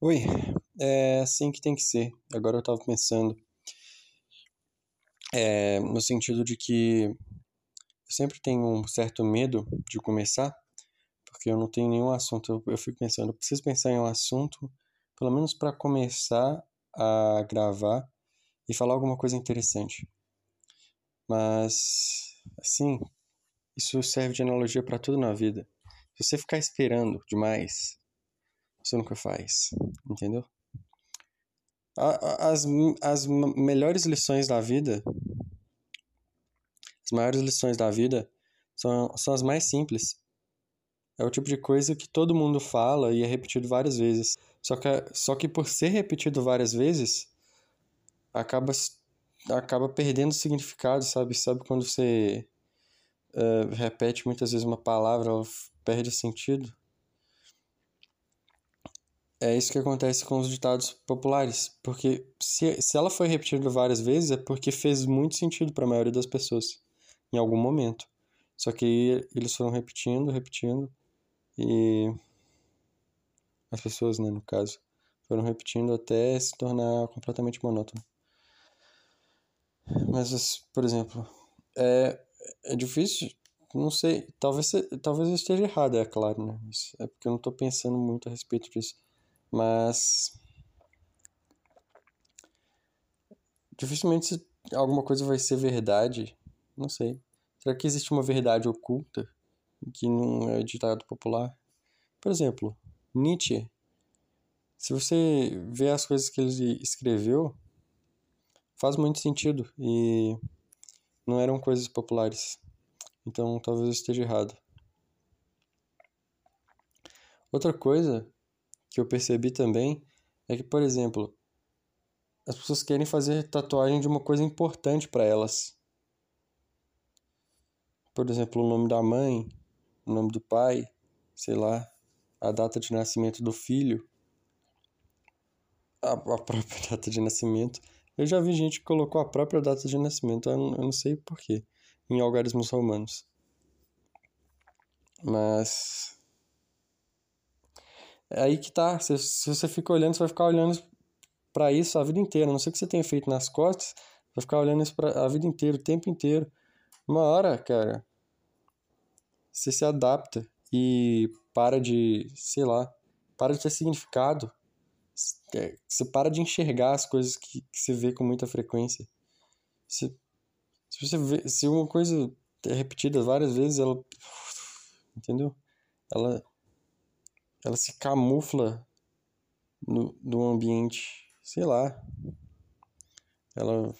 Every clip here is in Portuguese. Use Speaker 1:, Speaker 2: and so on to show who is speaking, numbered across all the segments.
Speaker 1: Oi, é assim que tem que ser. Agora eu tava pensando, é, no sentido de que eu sempre tenho um certo medo de começar, porque eu não tenho nenhum assunto. Eu, eu fico pensando, eu preciso pensar em um assunto, pelo menos para começar a gravar e falar alguma coisa interessante. Mas, assim, isso serve de analogia para tudo na vida. Se você ficar esperando demais, você nunca faz, entendeu? As, as melhores lições da vida, as maiores lições da vida são, são as mais simples. É o tipo de coisa que todo mundo fala e é repetido várias vezes. Só que, só que por ser repetido várias vezes, acaba, acaba perdendo significado, sabe? Sabe quando você uh, repete muitas vezes uma palavra, ela perde sentido? É isso que acontece com os ditados populares, porque se, se ela foi repetida várias vezes é porque fez muito sentido para a maioria das pessoas, em algum momento. Só que eles foram repetindo, repetindo, e as pessoas, né, no caso, foram repetindo até se tornar completamente monótono. Mas, por exemplo, é, é difícil, não sei, talvez, talvez eu esteja errado, é claro, né? é porque eu não estou pensando muito a respeito disso. Mas. Dificilmente alguma coisa vai ser verdade. Não sei. Será que existe uma verdade oculta que não é ditado popular? Por exemplo, Nietzsche. Se você vê as coisas que ele escreveu, faz muito sentido e não eram coisas populares. Então talvez eu esteja errado. Outra coisa que eu percebi também é que, por exemplo, as pessoas querem fazer tatuagem de uma coisa importante para elas. Por exemplo, o nome da mãe, o nome do pai, sei lá, a data de nascimento do filho, a, a própria data de nascimento. Eu já vi gente que colocou a própria data de nascimento, eu não, eu não sei porquê, em algarismos romanos. Mas é aí que tá. Se, se você fica olhando, você vai ficar olhando para isso a vida inteira. Não sei o que você tenha feito nas costas, vai ficar olhando isso pra, a vida inteira, o tempo inteiro. Uma hora, cara, você se adapta e para de, sei lá, para de ter significado. É, você para de enxergar as coisas que, que você vê com muita frequência. Se, se você vê, se uma coisa é repetida várias vezes, ela. Entendeu? Ela ela se camufla no, no ambiente, sei lá. Ela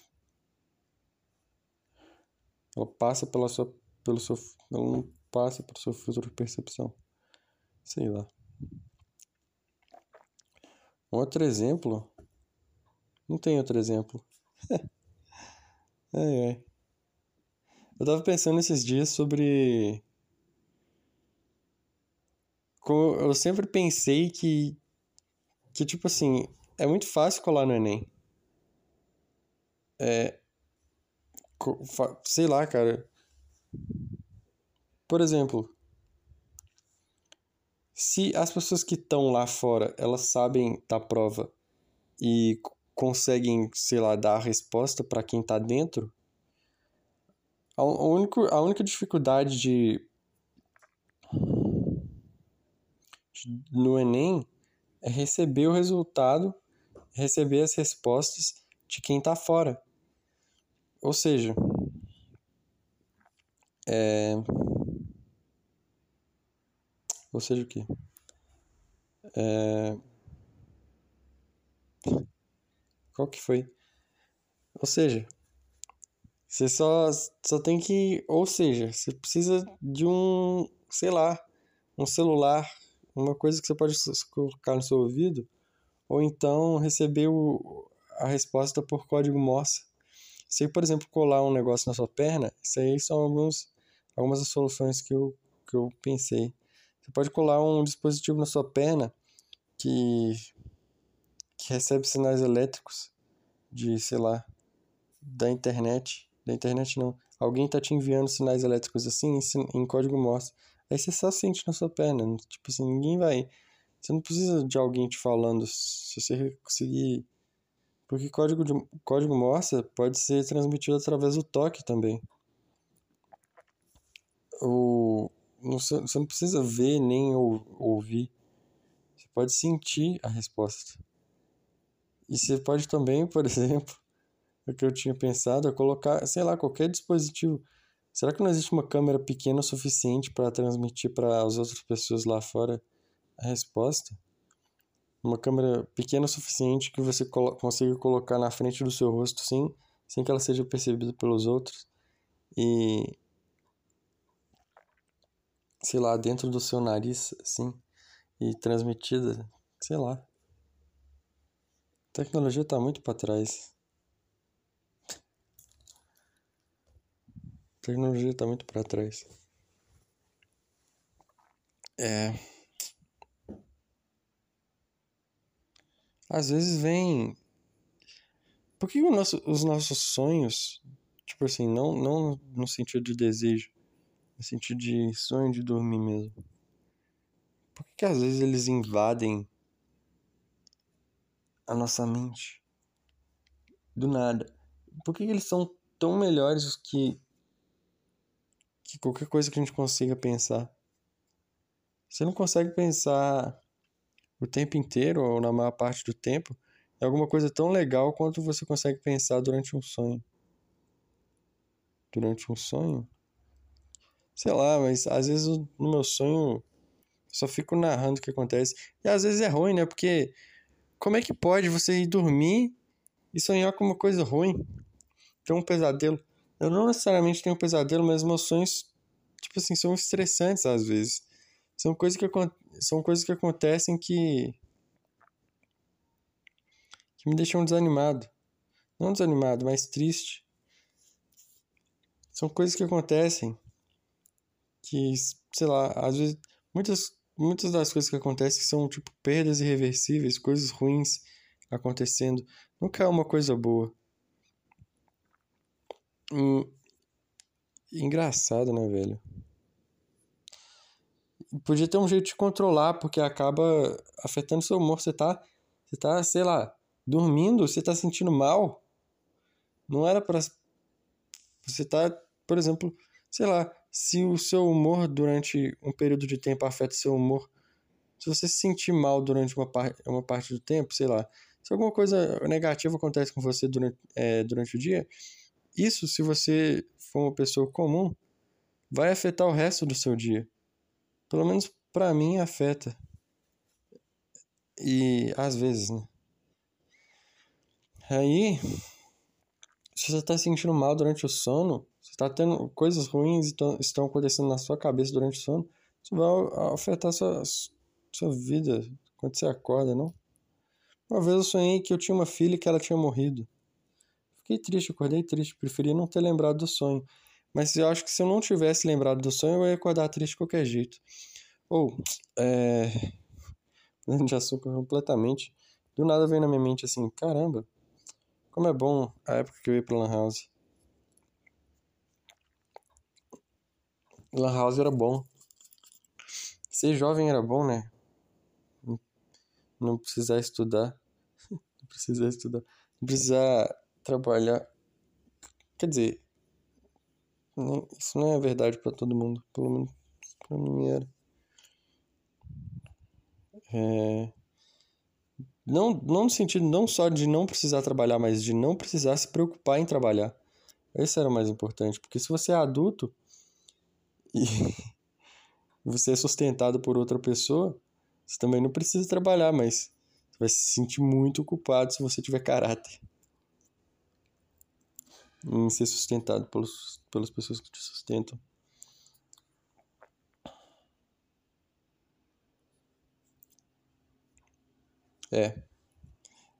Speaker 1: ela passa pela sua pelo seu ela não passa pelo seu filtro de percepção. Sei lá. Outro exemplo. Não tem outro exemplo. ai, ai. Eu tava pensando esses dias sobre eu sempre pensei que, que, tipo assim, é muito fácil colar no Enem. É. Sei lá, cara. Por exemplo, se as pessoas que estão lá fora, elas sabem da prova e conseguem, sei lá, dar a resposta para quem está dentro, a, único, a única dificuldade de no Enem é receber o resultado, receber as respostas de quem está fora. Ou seja, é... ou seja o quê? É... Qual que foi? Ou seja, você só, só tem que. Ou seja, você precisa de um, sei lá, um celular uma coisa que você pode colocar no seu ouvido, ou então receber o, a resposta por código Morse. Se, por exemplo, colar um negócio na sua perna, isso aí são alguns, algumas das soluções que eu, que eu pensei. Você pode colar um dispositivo na sua perna que, que recebe sinais elétricos de, sei lá, da internet. Da internet não. Alguém está te enviando sinais elétricos assim em, em código Morse. Aí você só sente na sua perna. Tipo assim, ninguém vai Você não precisa de alguém te falando. Se você conseguir. Porque código, de, código Morse pode ser transmitido através do toque também. O, você não precisa ver nem ou, ouvir. Você pode sentir a resposta. E você pode também, por exemplo, o que eu tinha pensado é colocar, sei lá, qualquer dispositivo. Será que não existe uma câmera pequena o suficiente para transmitir para as outras pessoas lá fora a resposta? Uma câmera pequena o suficiente que você colo consiga colocar na frente do seu rosto sem, sem que ela seja percebida pelos outros. E. Sei lá, dentro do seu nariz, assim. E transmitida, sei lá. A tecnologia está muito para trás. A tecnologia está muito para trás. É. Às vezes vem. Por que nosso, os nossos sonhos, tipo assim, não, não no sentido de desejo, no sentido de sonho de dormir mesmo? Por que, que às vezes eles invadem a nossa mente? Do nada. Por que, que eles são tão melhores que que qualquer coisa que a gente consiga pensar. Você não consegue pensar o tempo inteiro, ou na maior parte do tempo, em alguma coisa tão legal quanto você consegue pensar durante um sonho. Durante um sonho? Sei lá, mas às vezes no meu sonho só fico narrando o que acontece. E às vezes é ruim, né? Porque como é que pode você ir dormir e sonhar com uma coisa ruim? Ter um pesadelo. Eu não necessariamente tenho pesadelo, mas sonhos, tipo assim, são estressantes às vezes. São coisas que, são coisas que acontecem que. que me deixam desanimado. Não desanimado, mas triste. São coisas que acontecem que, sei lá, às vezes. Muitas, muitas das coisas que acontecem são, tipo, perdas irreversíveis, coisas ruins acontecendo. Nunca é uma coisa boa. Engraçado, né, velho? Podia ter um jeito de controlar, porque acaba afetando seu humor. Você tá, você tá, sei lá, dormindo, você tá sentindo mal. Não era para você tá, por exemplo, sei lá, se o seu humor durante um período de tempo afeta seu humor, se você se sentir mal durante uma, par uma parte do tempo, sei lá, se alguma coisa negativa acontece com você durante, é, durante o dia, isso, se você for uma pessoa comum, vai afetar o resto do seu dia. Pelo menos para mim afeta. E às vezes, né? Aí, se você está se sentindo mal durante o sono, se está tendo coisas ruins estão, acontecendo na sua cabeça durante o sono, isso vai afetar sua, sua vida quando você acorda, não? Uma vez eu sonhei que eu tinha uma filha que ela tinha morrido. Fiquei triste, acordei triste, preferia não ter lembrado do sonho. Mas eu acho que se eu não tivesse lembrado do sonho, eu ia acordar triste de qualquer jeito. Ou, é. de açúcar completamente. Do nada veio na minha mente assim: caramba, como é bom a época que eu ia pra Lan House. Lan House era bom. Ser jovem era bom, né? Não precisar estudar. Não precisar estudar. Não precisar trabalhar. Quer dizer, isso não é verdade para todo mundo, pelo menos para mim era. É... Não, não no sentido não só de não precisar trabalhar, mas de não precisar se preocupar em trabalhar. Esse era o mais importante, porque se você é adulto e você é sustentado por outra pessoa, você também não precisa trabalhar, mas você vai se sentir muito culpado se você tiver caráter em ser sustentado pelos, pelas pessoas que te sustentam. É.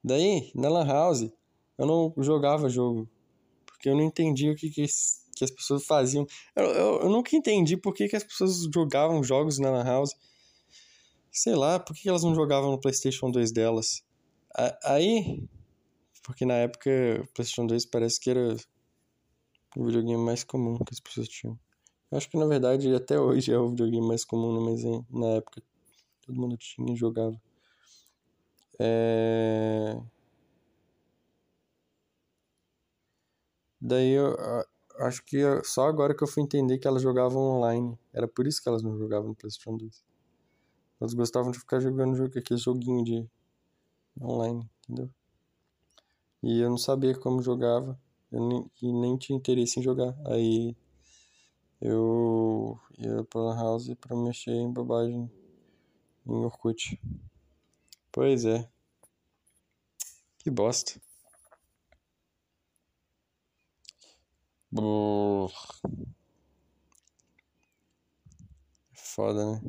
Speaker 1: Daí, na Lan House, eu não jogava jogo. Porque eu não entendia o que, que, que as pessoas faziam. Eu, eu, eu, nunca entendi por que, que as pessoas jogavam jogos na Lan House. Sei lá, por que, que elas não jogavam no PlayStation 2 delas. Aí, porque na época o PlayStation 2 parece que era o videogame mais comum que as pessoas tinham. Eu acho que na verdade até hoje é o videogame mais comum, mas na época todo mundo tinha e jogava. É... Daí eu acho que só agora que eu fui entender que elas jogavam online. Era por isso que elas não jogavam no PlayStation 2. Elas gostavam de ficar jogando aquele joguinho de online, entendeu? E eu não sabia como jogava. Eu nem, e nem tinha interesse em jogar. Aí eu ia pra Lan House pra mexer em bobagem em Orkut. Pois é. Que bosta. Brrr. Foda, né?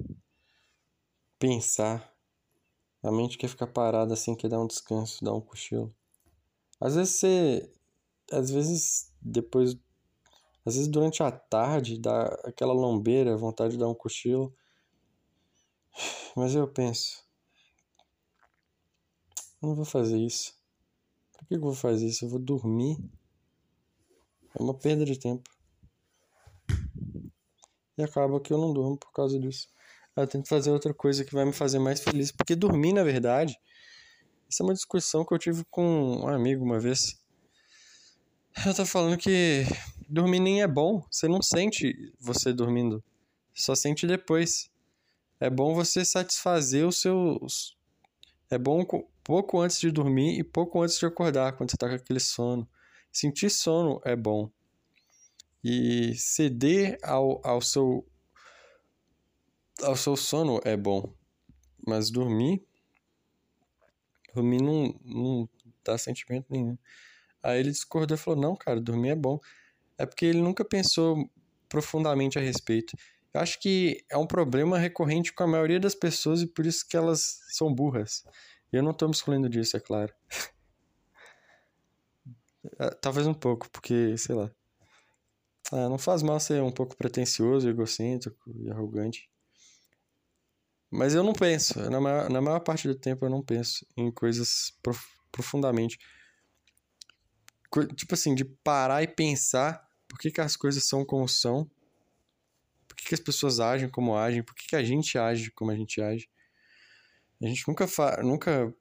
Speaker 1: Pensar. A mente quer ficar parada assim, quer dar um descanso, dar um cochilo. Às vezes você. Às vezes depois. Às vezes durante a tarde dá aquela lombeira, vontade de dar um cochilo. Mas eu penso. Não vou fazer isso. Por que eu vou fazer isso? Eu vou dormir. É uma perda de tempo. E acaba que eu não durmo por causa disso. Eu tento fazer outra coisa que vai me fazer mais feliz. Porque dormir, na verdade, isso é uma discussão que eu tive com um amigo uma vez. Eu tava falando que dormir nem é bom. Você não sente você dormindo. Só sente depois. É bom você satisfazer os seus. É bom pouco antes de dormir e pouco antes de acordar, quando você tá com aquele sono. Sentir sono é bom. E ceder ao, ao, seu, ao seu sono é bom. Mas dormir. Dormir não, não dá sentimento nenhum. Aí ele discordou e falou: Não, cara, dormir é bom. É porque ele nunca pensou profundamente a respeito. Eu acho que é um problema recorrente com a maioria das pessoas e por isso que elas são burras. Eu não estou me excluindo disso, é claro. É, talvez um pouco, porque, sei lá. Ah, não faz mal ser um pouco pretencioso, egocêntrico e arrogante. Mas eu não penso, na maior, na maior parte do tempo eu não penso em coisas prof, profundamente. Co tipo assim, de parar e pensar por que, que as coisas são como são, por que, que as pessoas agem como agem, por que, que a gente age como a gente age. A gente nunca, fa nunca,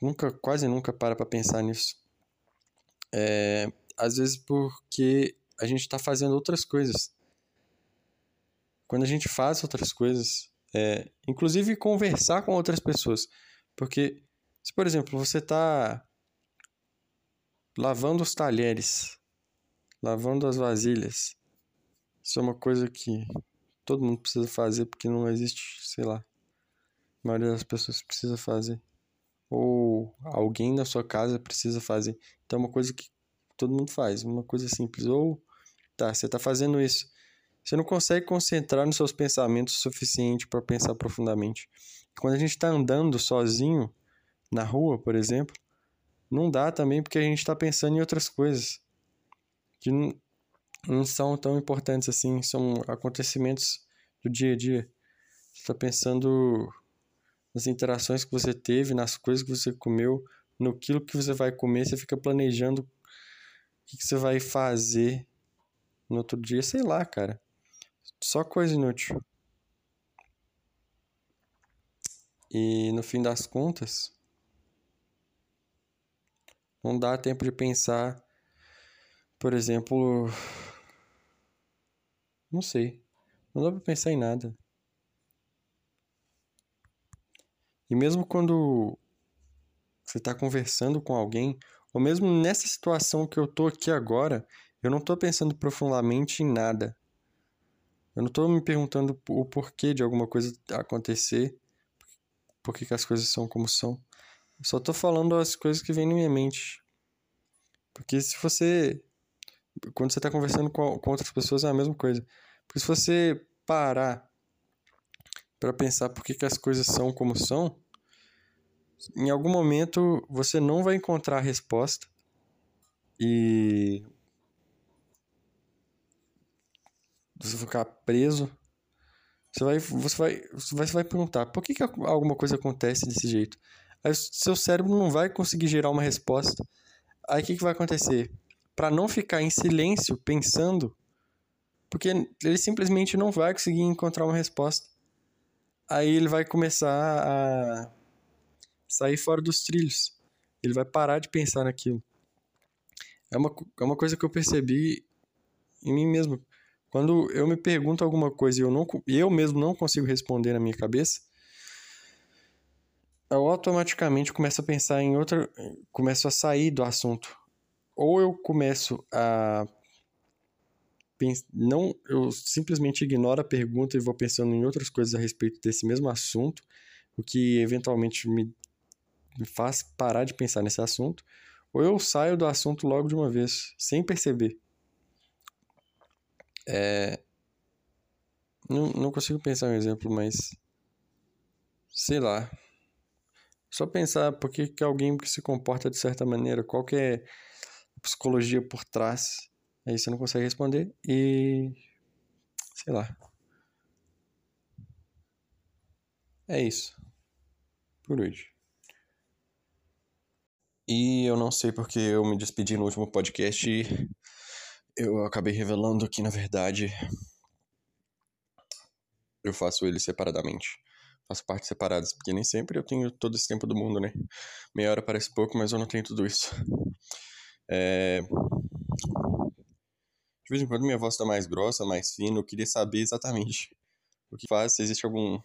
Speaker 1: nunca, quase nunca para pra pensar nisso. É, às vezes porque a gente está fazendo outras coisas. Quando a gente faz outras coisas, é, inclusive conversar com outras pessoas. Porque, se por exemplo, você está lavando os talheres, lavando as vasilhas, isso é uma coisa que todo mundo precisa fazer porque não existe, sei lá, a maioria das pessoas precisa fazer ou alguém na sua casa precisa fazer. Então é uma coisa que todo mundo faz, uma coisa simples. Ou tá, você está fazendo isso. Você não consegue concentrar nos seus pensamentos o suficiente para pensar profundamente. Quando a gente está andando sozinho na rua, por exemplo, não dá também porque a gente está pensando em outras coisas que não, não são tão importantes assim, são acontecimentos do dia a dia. Você está pensando nas interações que você teve, nas coisas que você comeu, no quilo que você vai comer, você fica planejando o que, que você vai fazer no outro dia, sei lá, cara. Só coisa inútil. E no fim das contas, não dá tempo de pensar, por exemplo, não sei. Não dá pra pensar em nada. E mesmo quando você está conversando com alguém, ou mesmo nessa situação que eu tô aqui agora, eu não estou pensando profundamente em nada. Eu não estou me perguntando o porquê de alguma coisa acontecer, por que as coisas são como são. Eu só estou falando as coisas que vêm na minha mente. Porque se você. Quando você está conversando com, com outras pessoas é a mesma coisa. Porque se você parar para pensar por que, que as coisas são como são, em algum momento você não vai encontrar a resposta e você ficar preso. Você vai, você vai, você vai, você vai perguntar por que, que alguma coisa acontece desse jeito. Aí seu cérebro não vai conseguir gerar uma resposta. Aí o que, que vai acontecer? Para não ficar em silêncio pensando, porque ele simplesmente não vai conseguir encontrar uma resposta. aí ele vai começar a sair fora dos trilhos. Ele vai parar de pensar naquilo. É uma, é uma coisa que eu percebi em mim mesmo. Quando eu me pergunto alguma coisa e eu, não, eu mesmo não consigo responder na minha cabeça, eu automaticamente começo a pensar em outra. começo a sair do assunto. Ou eu começo a. Não, eu simplesmente ignoro a pergunta e vou pensando em outras coisas a respeito desse mesmo assunto, o que eventualmente me, me faz parar de pensar nesse assunto, ou eu saio do assunto logo de uma vez, sem perceber. É... Não, não consigo pensar um exemplo, mas. Sei lá. Só pensar por que, que alguém se comporta de certa maneira, qual que é a psicologia por trás. Aí você não consegue responder e. Sei lá. É isso. Por hoje. E eu não sei porque eu me despedi no último podcast eu acabei revelando que, na verdade, eu faço ele separadamente faço partes separadas, porque nem sempre eu tenho todo esse tempo do mundo, né? Meia hora parece pouco, mas eu não tenho tudo isso. É... De vez em quando minha voz está mais grossa, mais fina, eu queria saber exatamente o que faz, se existe algum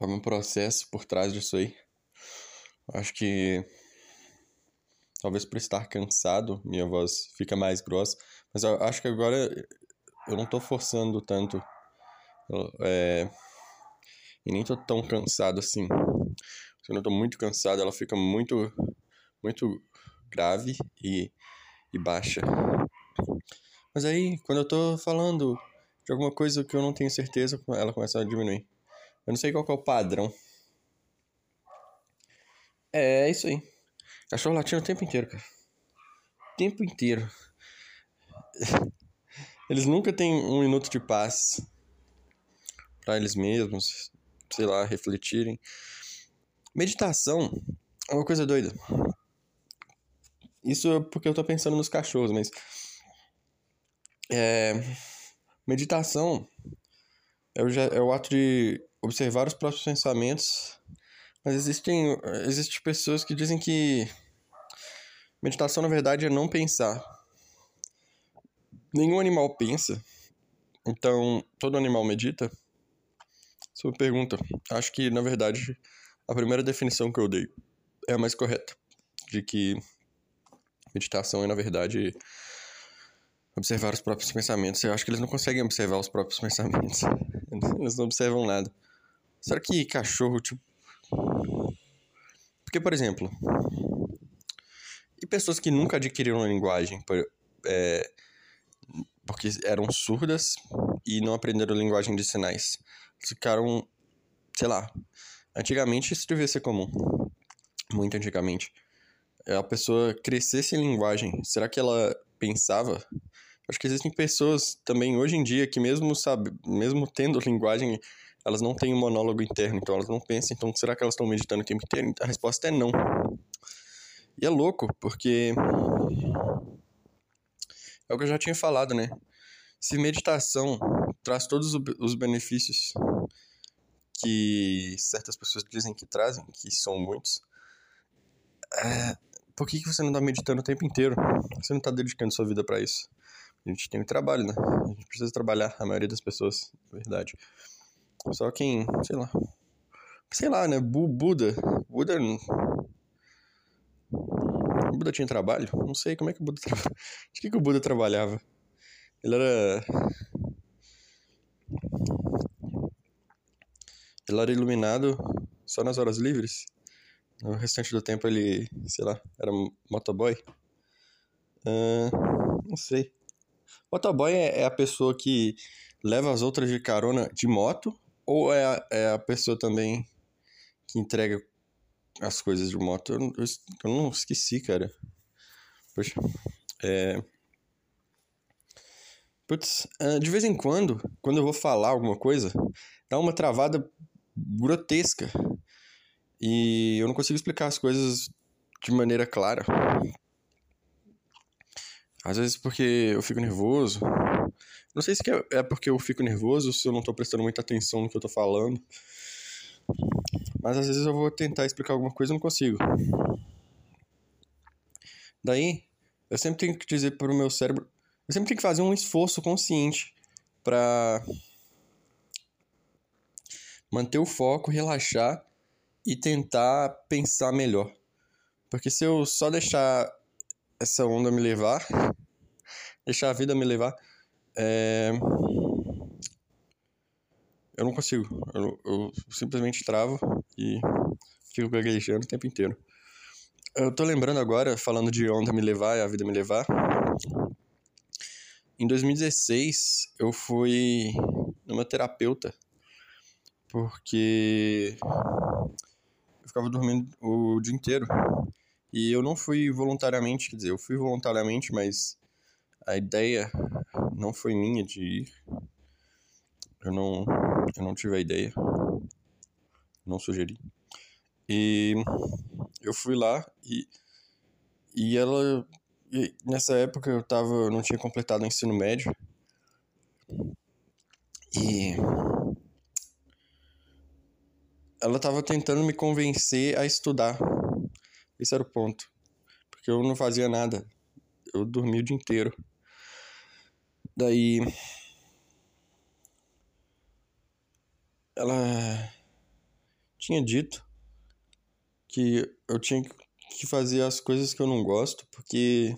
Speaker 1: algum processo por trás disso aí. Acho que talvez por estar cansado, minha voz fica mais grossa, mas eu acho que agora eu não estou forçando tanto é, e nem tô tão cansado assim. Quando eu tô muito cansado, ela fica muito, muito grave e, e baixa. Mas aí, quando eu tô falando de alguma coisa que eu não tenho certeza, ela começa a diminuir. Eu não sei qual é o padrão. É, é isso aí. Cachorro latindo o tempo inteiro, cara. O tempo inteiro. Eles nunca têm um minuto de paz para eles mesmos, sei lá, refletirem. Meditação é uma coisa doida. Isso é porque eu tô pensando nos cachorros, mas. É, meditação é o, é o ato de observar os próprios pensamentos. Mas existem, existem pessoas que dizem que meditação, na verdade, é não pensar. Nenhum animal pensa. Então, todo animal medita. Sua pergunta. Acho que, na verdade, a primeira definição que eu dei é a mais correta. De que meditação é, na verdade, observar os próprios pensamentos. Eu acho que eles não conseguem observar os próprios pensamentos. Eles não observam nada. Será que cachorro, tipo. Porque, por exemplo. E pessoas que nunca adquiriram a linguagem por, é, porque eram surdas e não aprenderam linguagem de sinais ficaram, sei lá, antigamente isso devia ser comum, muito antigamente. É, a pessoa crescer sem linguagem, será que ela pensava? Acho que existem pessoas também hoje em dia que mesmo sabe, mesmo tendo linguagem, elas não têm um monólogo interno, então elas não pensam, então será que elas estão meditando o tempo inteiro? A resposta é não. E é louco, porque é o que eu já tinha falado, né? Se meditação traz todos os benefícios que certas pessoas dizem que trazem, que são muitos, é, por que, que você não está meditando o tempo inteiro? Você não está dedicando sua vida para isso? A gente tem um trabalho, né? A gente precisa trabalhar, a maioria das pessoas, na verdade. Só quem, sei lá. Sei lá, né? Buda. Buda. Buda tinha trabalho? Não sei como é que o Buda trabalhava. De que, que o Buda trabalhava? Ele era. Ele era iluminado só nas horas livres. No restante do tempo ele, sei lá, era motoboy. Uh, não sei. Motoboy é, é, a pessoa que leva as outras de carona de moto? Ou é a, é a pessoa também que entrega as coisas de moto? Eu, eu, eu não esqueci, cara. Poxa. É. Putz, uh, de vez em quando, quando eu vou falar alguma coisa, dá uma travada grotesca. E eu não consigo explicar as coisas de maneira clara. Às vezes porque eu fico nervoso, Não sei se é porque eu fico nervoso, se eu não tô prestando muita atenção no que eu tô falando. Mas às vezes eu vou tentar explicar alguma coisa e não consigo. Daí, eu sempre tenho que dizer pro meu cérebro. Eu sempre tenho que fazer um esforço consciente para manter o foco, relaxar e tentar pensar melhor. Porque se eu só deixar essa onda me levar, deixar a vida me levar, é... eu não consigo. Eu, eu, simplesmente travo e fico gaguejando o tempo inteiro. Eu tô lembrando agora, falando de onda me levar e a vida me levar. Em 2016, eu fui numa terapeuta porque eu ficava dormindo o dia inteiro. E eu não fui voluntariamente, quer dizer, eu fui voluntariamente, mas a ideia não foi minha de ir. Eu não, eu não tive a ideia. Não sugeri. E eu fui lá e, e ela. E nessa época eu tava. Não tinha completado o ensino médio. E ela estava tentando me convencer a estudar. Esse era o ponto. Porque eu não fazia nada. Eu dormia o dia inteiro. Daí. Ela tinha dito que eu tinha que fazer as coisas que eu não gosto, porque.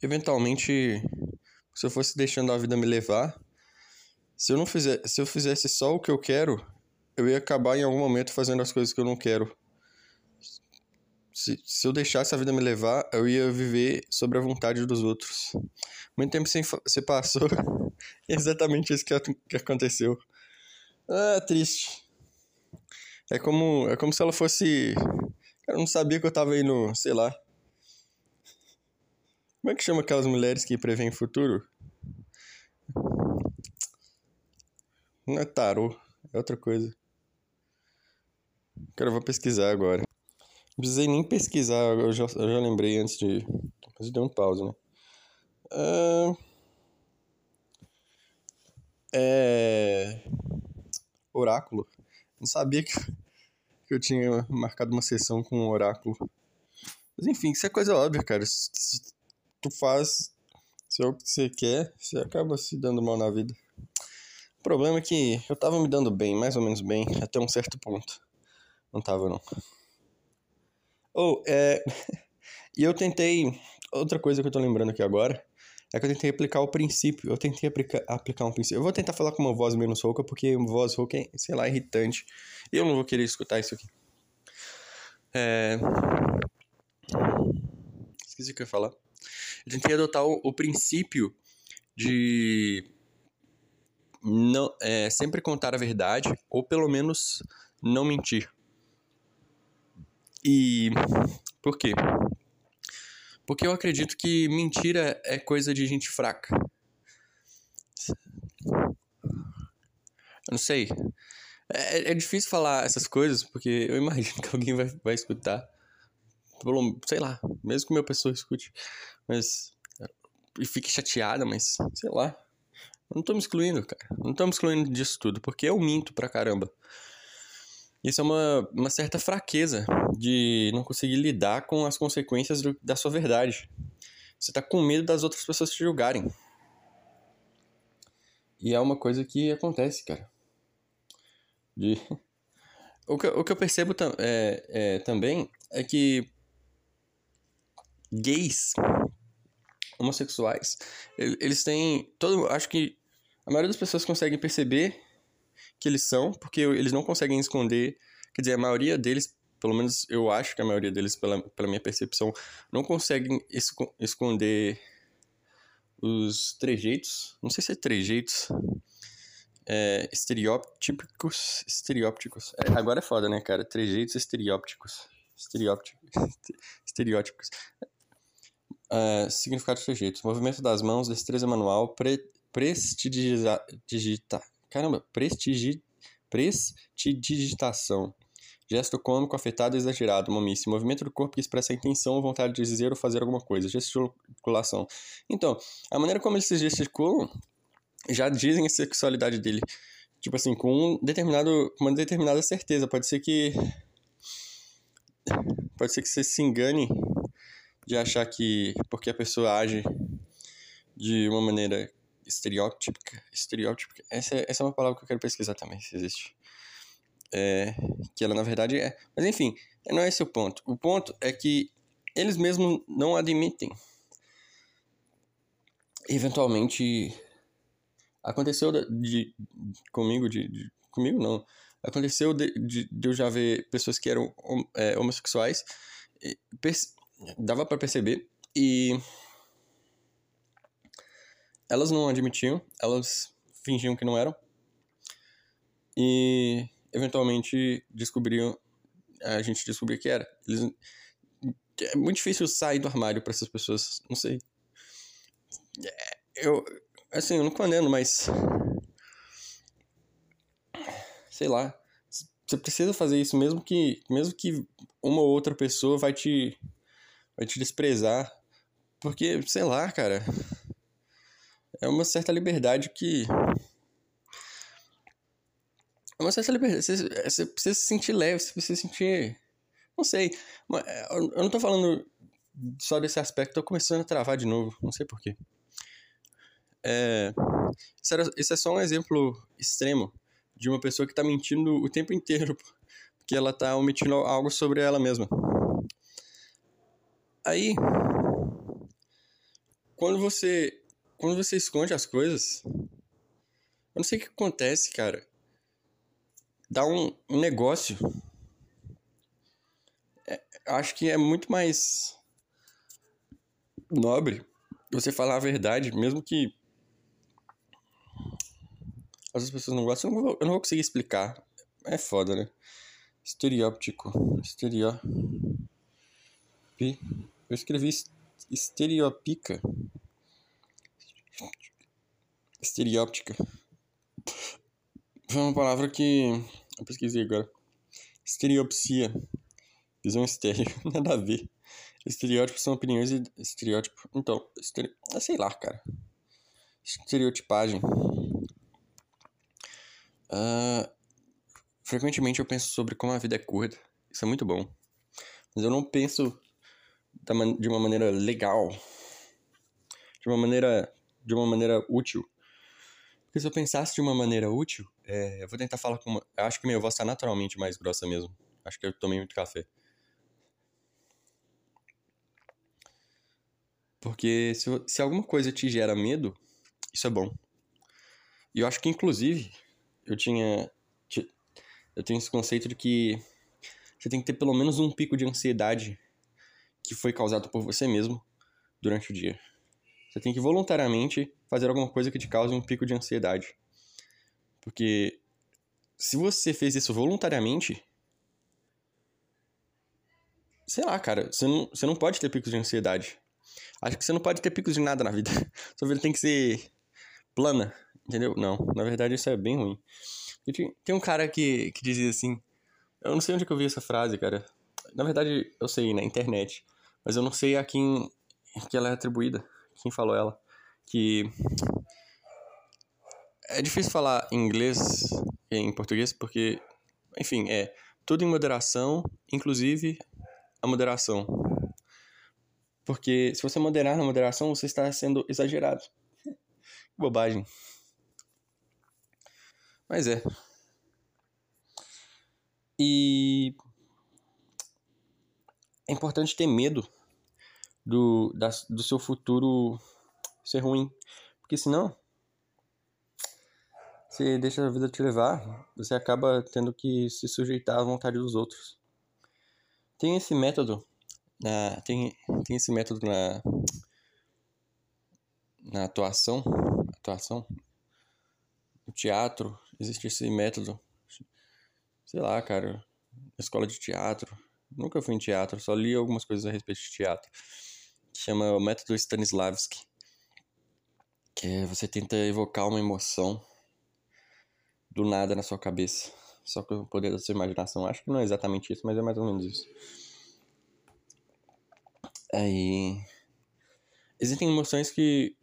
Speaker 1: Eventualmente, se eu fosse deixando a vida me levar, se eu não fizer, se eu fizesse só o que eu quero, eu ia acabar em algum momento fazendo as coisas que eu não quero. Se, se eu deixasse a vida me levar, eu ia viver sobre a vontade dos outros. Muito tempo sem se passou, exatamente isso que, que aconteceu. Ah, triste. É como, é como se ela fosse. Eu não sabia que eu tava indo, sei lá. Como é que chama aquelas mulheres que preveem o futuro? Não é tarô, é outra coisa. Cara, eu vou pesquisar agora. Não precisei nem pesquisar, eu já, eu já lembrei antes de. Mas deu um pause, né? Uh... É. Oráculo. Não sabia que, que eu tinha marcado uma sessão com um oráculo. Mas enfim, isso é coisa óbvia, cara. Se, se tu faz se é o que você quer, você acaba se dando mal na vida. O problema é que eu tava me dando bem, mais ou menos bem, até um certo ponto. Não tava, não. Ou, oh, é. e eu tentei. Outra coisa que eu tô lembrando aqui agora é que eu tentei aplicar o princípio. Eu tentei aplicar, aplicar um princípio. Eu vou tentar falar com uma voz menos rouca, porque uma voz rouca é, sei lá, irritante. E eu não vou querer escutar isso aqui. É. Esqueci o que eu ia falar. Eu tentei adotar o, o princípio de não, é, sempre contar a verdade, ou pelo menos não mentir. E por quê? Porque eu acredito que mentira é coisa de gente fraca. Eu não sei. É, é difícil falar essas coisas, porque eu imagino que alguém vai, vai escutar. Sei lá, mesmo que uma pessoa escute. Mas. E fique chateada, mas sei lá. Não tô me excluindo, cara. Não tô me excluindo disso tudo, porque eu minto pra caramba. Isso é uma, uma certa fraqueza de não conseguir lidar com as consequências do, da sua verdade. Você tá com medo das outras pessoas te julgarem. E é uma coisa que acontece, cara. De... O, que, o que eu percebo tam, é, é, também é que gays, homossexuais, eles têm todo, acho que a maioria das pessoas conseguem perceber que eles são, porque eles não conseguem esconder. Quer dizer, a maioria deles, pelo menos eu acho que a maioria deles, pela, pela minha percepção, não conseguem esconder os trejeitos. Não sei se é trejeitos. É, estereótipos. Estereópticos. É, agora é foda, né, cara? Trejeitos estereópticos. Estereópticos. Estereótipos. Uh, significado de trejeitos. Movimento das mãos, destreza manual, pre prestidigitar. Caramba, prestigi, prestidigitação. Gesto cômico, afetado, exagerado, momice. Movimento do corpo que expressa a intenção ou vontade de dizer ou fazer alguma coisa. Gesticulação. Então, a maneira como eles se gesticulam já dizem a sexualidade dele. Tipo assim, com um determinado, uma determinada certeza. Pode ser que. Pode ser que você se engane de achar que porque a pessoa age de uma maneira estereótipica. Estereótipica. Essa, essa é uma palavra que eu quero pesquisar também, se existe. É, que ela na verdade é. Mas enfim, não é esse o ponto. O ponto é que eles mesmos não admitem. Eventualmente aconteceu de, de comigo de, de, comigo não aconteceu de, de, de, eu já ver pessoas que eram é, homossexuais dava para perceber e elas não admitiam, elas fingiam que não eram. E eventualmente descobriam, a gente descobriu que era. Eles, é muito difícil sair do armário para essas pessoas, não sei. É, eu, assim, eu não condeno, mas sei lá, você precisa fazer isso mesmo que mesmo que uma ou outra pessoa vai te vai te desprezar, porque sei lá, cara, é uma certa liberdade que. É uma certa liberdade. Você, você precisa se sentir leve, você precisa se sentir. Não sei. Eu não tô falando só desse aspecto, tô começando a travar de novo, não sei porquê. É, isso, era, é só um exemplo extremo de uma pessoa que tá mentindo o tempo inteiro, porque ela tá omitindo algo sobre ela mesma. Aí, quando você quando você esconde as coisas, eu não sei o que acontece, cara. Dá um, um negócio. É, acho que é muito mais nobre você falar a verdade, mesmo que as pessoas não gostam. Eu não vou, eu não vou conseguir explicar. É foda, né? Estereóptico. Estereó. Eu escrevi estereopica. Estereóptica. Foi uma palavra que eu pesquisei agora. Estereopsia. Visão estéreo. Nada a ver. Estereótipos são opiniões e estereótipo. Então, estere... Ah, sei lá, cara. Estereotipagem. Uh, frequentemente eu penso sobre como a vida é curta. Isso é muito bom. Mas eu não penso de uma maneira legal. De uma maneira de uma maneira útil. Porque se eu pensasse de uma maneira útil, é, eu vou tentar falar com uma... Eu acho que minha voz está naturalmente mais grossa mesmo. Acho que eu tomei muito café. Porque se, se alguma coisa te gera medo, isso é bom. E eu acho que, inclusive, eu tinha... Eu tenho esse conceito de que você tem que ter pelo menos um pico de ansiedade que foi causado por você mesmo durante o dia. Você tem que voluntariamente fazer alguma coisa que te cause um pico de ansiedade. Porque se você fez isso voluntariamente, sei lá, cara, você não, você não pode ter picos de ansiedade. Acho que você não pode ter picos de nada na vida. Sua vida tem que ser plana, entendeu? Não, na verdade isso é bem ruim. Tem um cara que, que dizia assim, eu não sei onde que eu vi essa frase, cara. Na verdade, eu sei, na internet. Mas eu não sei a quem que ela é atribuída quem falou ela, que é difícil falar inglês e em português porque, enfim, é tudo em moderação, inclusive a moderação. Porque se você moderar na moderação, você está sendo exagerado. Bobagem. Mas é. E é importante ter medo do, da, do seu futuro ser ruim. Porque senão, você deixa a vida te levar, você acaba tendo que se sujeitar à vontade dos outros. Tem esse método, na, tem, tem esse método na, na atuação, atuação, no teatro, existe esse método, sei lá, cara, escola de teatro, nunca fui em teatro, só li algumas coisas a respeito de teatro chama o método Stanislavski, que é você tenta evocar uma emoção do nada na sua cabeça. só com o poder da sua imaginação. Acho que não é exatamente isso, mas é mais ou menos isso. Aí. Existem emoções que.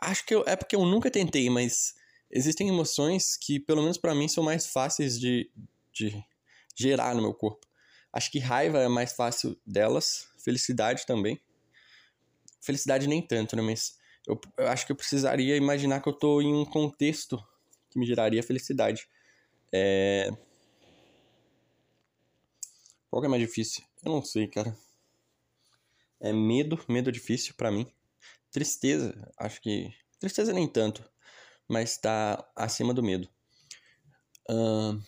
Speaker 1: Acho que eu... é porque eu nunca tentei, mas existem emoções que, pelo menos para mim, são mais fáceis de, de gerar no meu corpo. Acho que raiva é mais fácil delas, felicidade também. Felicidade nem tanto, né? Mas eu, eu acho que eu precisaria imaginar que eu tô em um contexto que me geraria felicidade. É... Qual que é mais difícil? Eu não sei, cara. É medo, medo é difícil para mim. Tristeza, acho que. Tristeza nem tanto, mas tá acima do medo. Uh...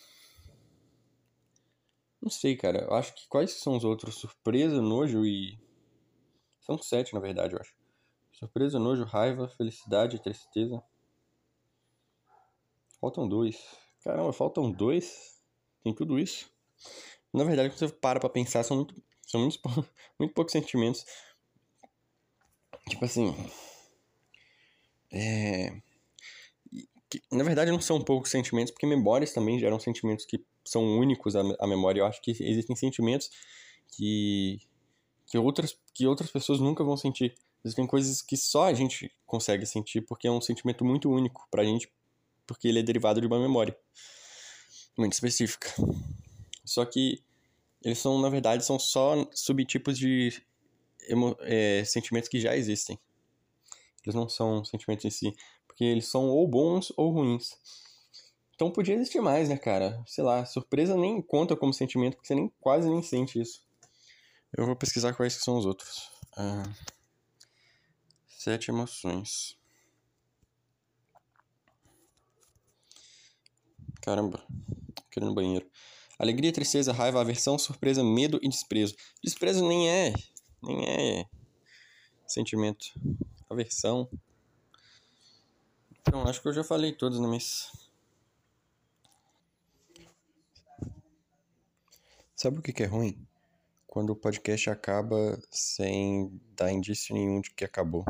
Speaker 1: Não sei, cara. Eu acho que quais são os outros? Surpresa, nojo e. São sete, na verdade, eu acho. Surpresa, nojo, raiva, felicidade, tristeza. Faltam dois. Caramba, faltam dois? Tem tudo isso? Na verdade, quando você para pra pensar, são muito, são muito, muito poucos sentimentos. Tipo assim. É. Na verdade, não são poucos sentimentos, porque memórias também geram sentimentos que são únicos à memória. Eu acho que existem sentimentos que, que, outras, que outras pessoas nunca vão sentir. Existem coisas que só a gente consegue sentir porque é um sentimento muito único pra gente, porque ele é derivado de uma memória muito específica. Só que eles são, na verdade, são só subtipos de é, sentimentos que já existem. Eles não são sentimentos em si, porque eles são ou bons ou ruins. Então podia existir mais, né, cara? Sei lá, surpresa nem conta como sentimento, porque você nem, quase nem sente isso. Eu vou pesquisar quais são os outros. Ah. Sete emoções. Caramba, querendo banheiro. Alegria, tristeza, raiva, aversão, surpresa, medo e desprezo. Desprezo nem é, nem é sentimento. Aversão. Então, acho que eu já falei todos, né, mas... Sabe o que é ruim? Quando o podcast acaba sem dar indício nenhum de que acabou.